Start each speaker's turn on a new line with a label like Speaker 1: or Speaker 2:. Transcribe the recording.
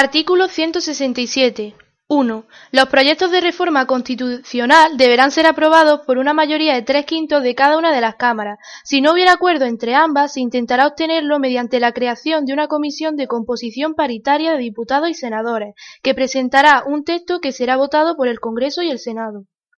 Speaker 1: Artículo 167. 1. Los proyectos de reforma constitucional deberán ser aprobados por una mayoría de tres quintos de cada una de las cámaras. Si no hubiera acuerdo entre ambas, se intentará obtenerlo mediante la creación de una comisión de composición paritaria de diputados y senadores, que presentará un texto que será votado por el Congreso y el Senado.